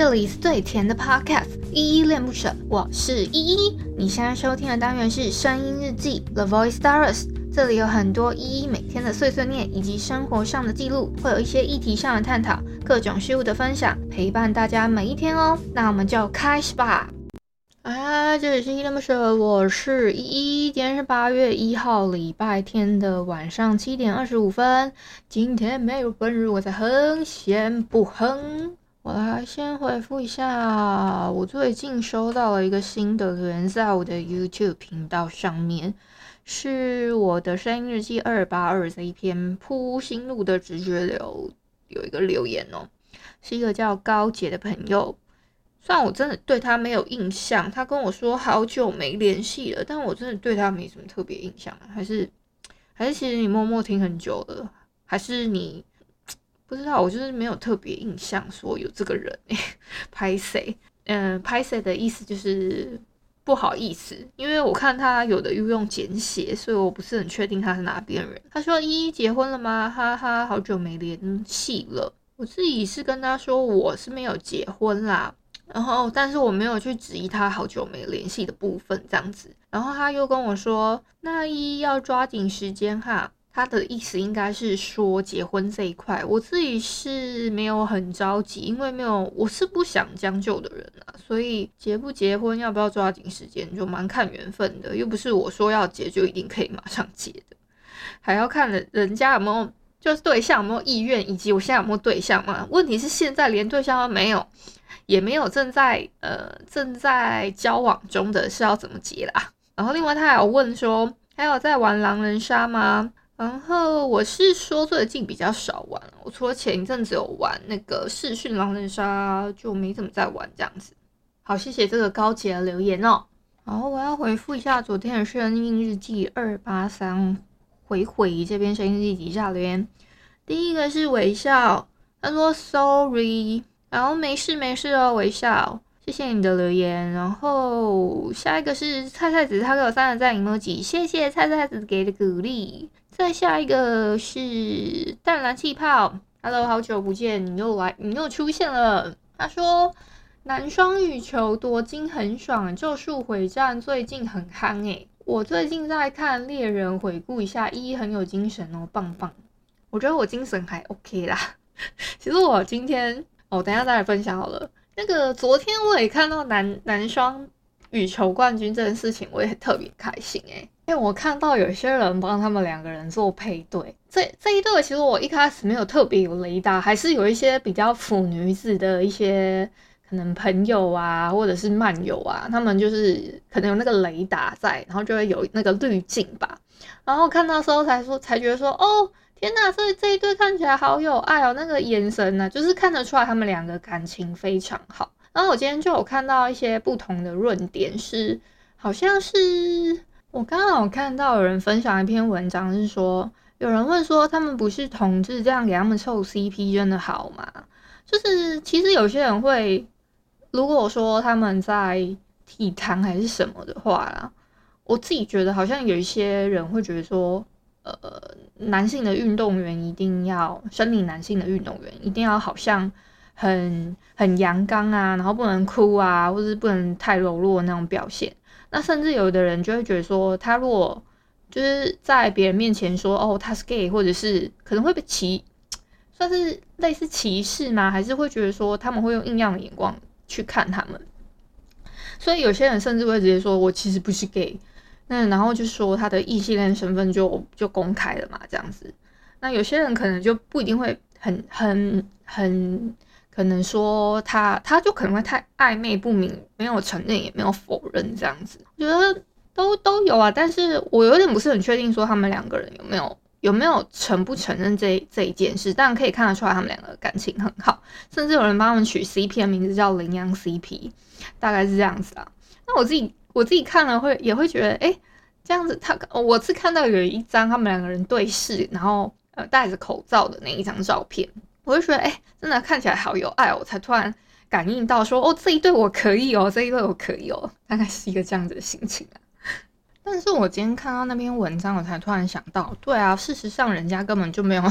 这里是最甜的 Podcast，依依恋不舍，我是依依。你现在收听的单元是声音日记 The Voice Diaries，这里有很多依依每天的碎碎念以及生活上的记录，会有一些议题上的探讨，各种事物的分享，陪伴大家每一天哦。那我们就开始吧。啊，这里是依依恋不舍，我是依依。今天是八月一号，礼拜天的晚上七点二十五分。今天没有本日，我在哼，先不哼。我来先回复一下，我最近收到了一个新的留言，在我的 YouTube 频道上面，是我的声音日记二八二这一篇铺心路的直觉流有一个留言哦，是一个叫高杰的朋友，虽然我真的对他没有印象，他跟我说好久没联系了，但我真的对他没什么特别印象，还是还是其实你默默听很久了，还是你。不知道，我就是没有特别印象说有这个人。诶 拍谁？嗯，拍谁的意思就是不好意思，因为我看他有的又用简写，所以我不是很确定他是哪边人。他说依依结婚了吗？哈哈，好久没联系了。我自己是跟他说我是没有结婚啦，然后但是我没有去质疑他好久没联系的部分这样子。然后他又跟我说，那依依要抓紧时间哈。他的意思应该是说结婚这一块，我自己是没有很着急，因为没有，我是不想将就的人啊，所以结不结婚，要不要抓紧时间，就蛮看缘分的，又不是我说要结就一定可以马上结的，还要看人人家有没有，就是对象有没有意愿，以及我现在有没有对象嘛。问题是现在连对象都没有，也没有正在呃正在交往中的是要怎么结啦？然后另外他还有问说，还有在玩狼人杀吗？然后我是说最近比较少玩，我除了前一阵子有玩那个视讯狼人杀，就没怎么在玩这样子。好，谢谢这个高洁的留言哦。然后我要回复一下昨天的声音日记二八三回回这边声音日记底下留言。第一个是微笑，他说 sorry，然后没事没事哦，微笑。谢谢你的留言，然后下一个是菜菜子，他给我三个赞 emoji，谢谢菜菜子给的鼓励。再下一个是淡蓝气泡，Hello，好久不见，你又来，你又出现了。他说男双羽球夺金很爽，咒术回战最近很夯诶，我最近在看猎人，回顾一下，一很有精神哦，棒棒。我觉得我精神还 OK 啦。其实我今天哦，等下再来分享好了。那个昨天我也看到男男双羽球冠军这件事情，我也特别开心诶，因为我看到有些人帮他们两个人做配对，这这一对其实我一开始没有特别有雷达，还是有一些比较腐女子的一些可能朋友啊，或者是漫友啊，他们就是可能有那个雷达在，然后就会有那个滤镜吧，然后看到时候才说才觉得说哦。天呐，这这一对看起来好有爱哦，那个眼神呢、就是看得出来他们两个感情非常好。然后我今天就有看到一些不同的论点，是好像是我刚刚有看到有人分享一篇文章，是说有人问说他们不是同志，这样给他们凑 CP 真的好吗？就是其实有些人会，如果说他们在体坛还是什么的话啦，我自己觉得好像有一些人会觉得说。呃，男性的运动员一定要，生理男性的运动员一定要好像很很阳刚啊，然后不能哭啊，或者是不能太柔弱那种表现。那甚至有的人就会觉得说，他如果就是在别人面前说哦他是 gay，或者是可能会被歧，算是类似歧视吗？还是会觉得说他们会用异样的眼光去看他们？所以有些人甚至会直接说，我其实不是 gay。那然后就说他的异性恋身份就就公开了嘛，这样子。那有些人可能就不一定会很很很可能说他他就可能会太暧昧不明，没有承认也没有否认这样子。我觉得都都有啊，但是我有点不是很确定说他们两个人有没有有没有承不承认这这一件事。但可以看得出来他们两个感情很好，甚至有人帮他们取 CP 的名字叫羚羊 CP，大概是这样子啊。那我自己。我自己看了会也会觉得，哎，这样子他我是看到有一张他们两个人对视，然后呃戴着口罩的那一张照片，我就觉得，哎，真的看起来好有爱哦，我才突然感应到说，哦，这一对我可以哦，这一对我可以哦，大概是一个这样子的心情啊。但是我今天看到那篇文章，我才突然想到，对啊，事实上人家根本就没有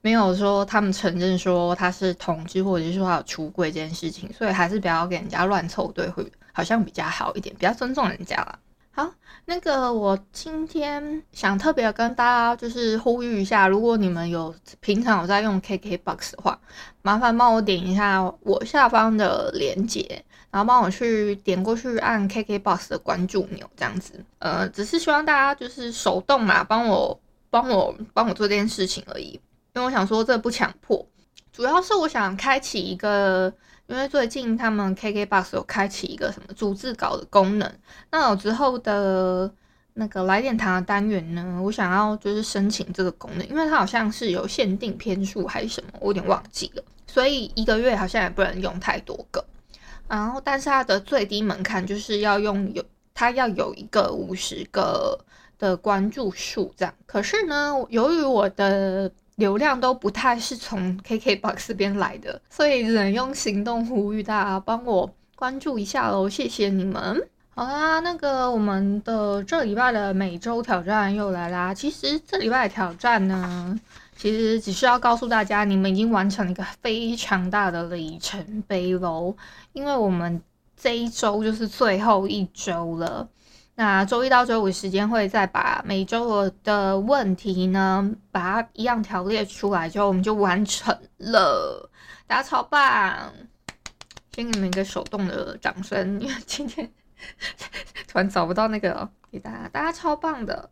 没有说他们承认说他是同志，或者是说他有出轨这件事情，所以还是不要给人家乱凑对，会好像比较好一点，比较尊重人家啦。好，那个我今天想特别跟大家就是呼吁一下，如果你们有平常有在用 KKBOX 的话，麻烦帮我点一下我下方的链接，然后帮我去点过去按 KKBOX 的关注钮，这样子。呃，只是希望大家就是手动嘛，帮我帮我帮我做这件事情而已，因为我想说这不强迫，主要是我想开启一个。因为最近他们 KKBOX 有开启一个什么逐字稿的功能，那我之后的那个来点糖的单元呢，我想要就是申请这个功能，因为它好像是有限定篇数还是什么，我有点忘记了，所以一个月好像也不能用太多个。然后，但是它的最低门槛就是要用有，它要有一个五十个的关注数这样。可是呢，由于我的流量都不太是从 KKBOX 这边来的，所以只能用行动呼吁大家帮我关注一下喽，谢谢你们。好啦，那个我们的这礼拜的每周挑战又来啦。其实这礼拜挑战呢，其实只是要告诉大家，你们已经完成了一个非常大的里程碑喽，因为我们这一周就是最后一周了。那周一到周五时间会再把每周的问题呢，把它一样条列出来，之后我们就完成了。大家超棒！先给你们一个手动的掌声，因为今天 突然找不到那个给大家，大家超棒的。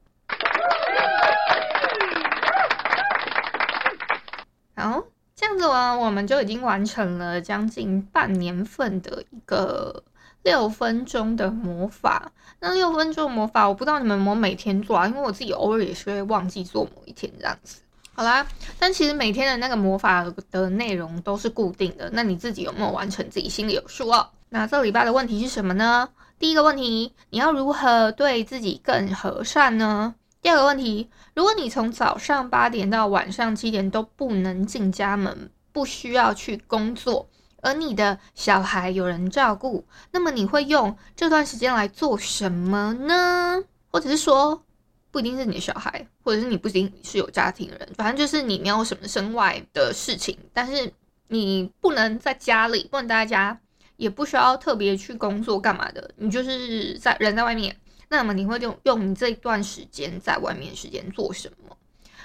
好，这样子，我们就已经完成了将近半年份的一个。六分钟的魔法，那六分钟魔法，我不知道你们有没有每天做啊？因为我自己偶尔也是会忘记做某一天这样子。好啦，但其实每天的那个魔法的内容都是固定的，那你自己有没有完成，自己心里有数哦。那这礼拜的问题是什么呢？第一个问题，你要如何对自己更和善呢？第二个问题，如果你从早上八点到晚上七点都不能进家门，不需要去工作。而你的小孩有人照顾，那么你会用这段时间来做什么呢？或者是说，不一定是你的小孩，或者是你不一定是有家庭的人，反正就是你没有什么身外的事情，但是你不能在家里，不能待在家，也不需要特别去工作干嘛的，你就是在人在外面，那么你会用用你这一段时间在外面时间做什么？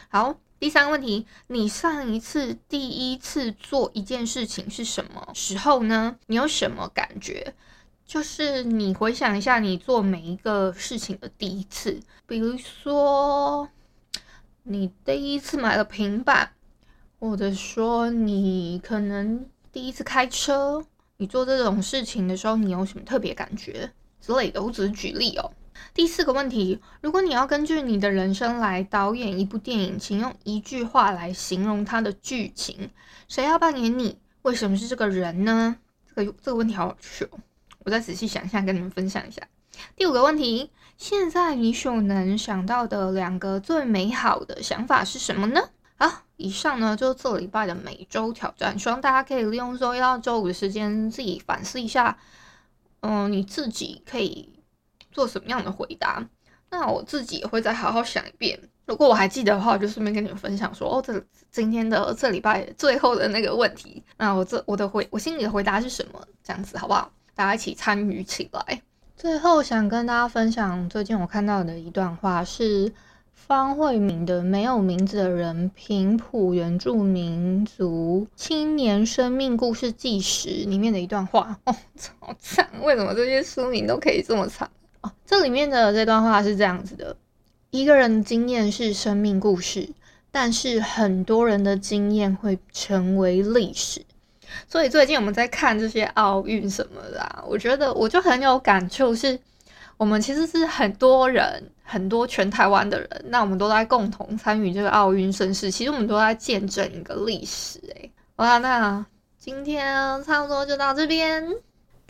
好。第三个问题，你上一次第一次做一件事情是什么时候呢？你有什么感觉？就是你回想一下，你做每一个事情的第一次，比如说你第一次买了平板，或者说你可能第一次开车，你做这种事情的时候，你有什么特别感觉之类的？我只是举例哦。第四个问题，如果你要根据你的人生来导演一部电影，请用一句话来形容它的剧情。谁要扮演你？为什么是这个人呢？这个这个问题好有趣哦，我再仔细想一下，跟你们分享一下。第五个问题，现在你所能想到的两个最美好的想法是什么呢？好，以上呢就是这礼拜的每周挑战，希望大家可以利用周一到周五的时间自己反思一下，嗯，你自己可以。做什么样的回答？那我自己也会再好好想一遍。如果我还记得的话，我就顺便跟你们分享说，哦，这今天的这礼拜最后的那个问题，那我这我的回我心里的回答是什么？这样子好不好？大家一起参与起来。最后想跟大家分享，最近我看到的一段话是方慧敏的《没有名字的人：平埔原住民族青年生命故事纪实》里面的一段话。哦，超长！为什么这些书名都可以这么长？这里面的这段话是这样子的：一个人的经验是生命故事，但是很多人的经验会成为历史。所以最近我们在看这些奥运什么的，我觉得我就很有感触，是我们其实是很多人，很多全台湾的人，那我们都在共同参与这个奥运盛事，其实我们都在见证一个历史。诶，好啦，那今天差不多就到这边。